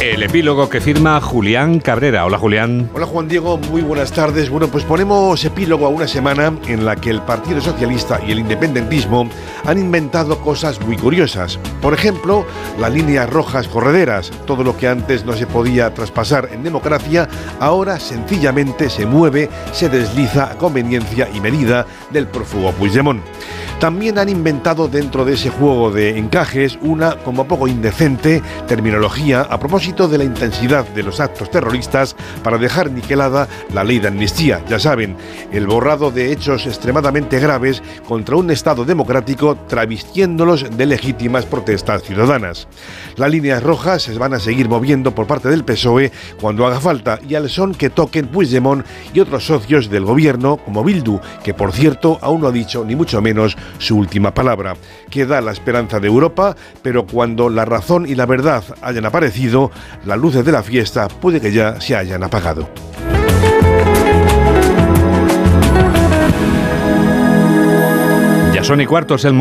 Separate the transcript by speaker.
Speaker 1: El epílogo que firma Julián Cabrera. Hola Julián.
Speaker 2: Hola Juan Diego, muy buenas tardes. Bueno, pues ponemos epílogo a una semana en la que el Partido Socialista y el independentismo han inventado cosas muy curiosas. Por ejemplo, las líneas rojas correderas. Todo lo que antes no se podía traspasar en democracia, ahora sencillamente se mueve, se desliza a conveniencia y medida del prófugo Puigdemont. También han inventado dentro de ese juego de encajes una, como poco indecente, terminología a propósito de la intensidad de los actos terroristas para dejar niquelada la ley de amnistía. Ya saben, el borrado de hechos extremadamente graves contra un Estado democrático travestiéndolos de legítimas protestas ciudadanas. Las líneas rojas se van a seguir moviendo por parte del PSOE cuando haga falta y al son que toquen Puigdemont y otros socios del gobierno como Bildu, que por cierto aún no ha dicho ni mucho menos su última palabra. Queda la esperanza de Europa, pero cuando la razón y la verdad hayan aparecido, las luces de la fiesta puede que ya se hayan apagado.
Speaker 1: Ya son y cuartos el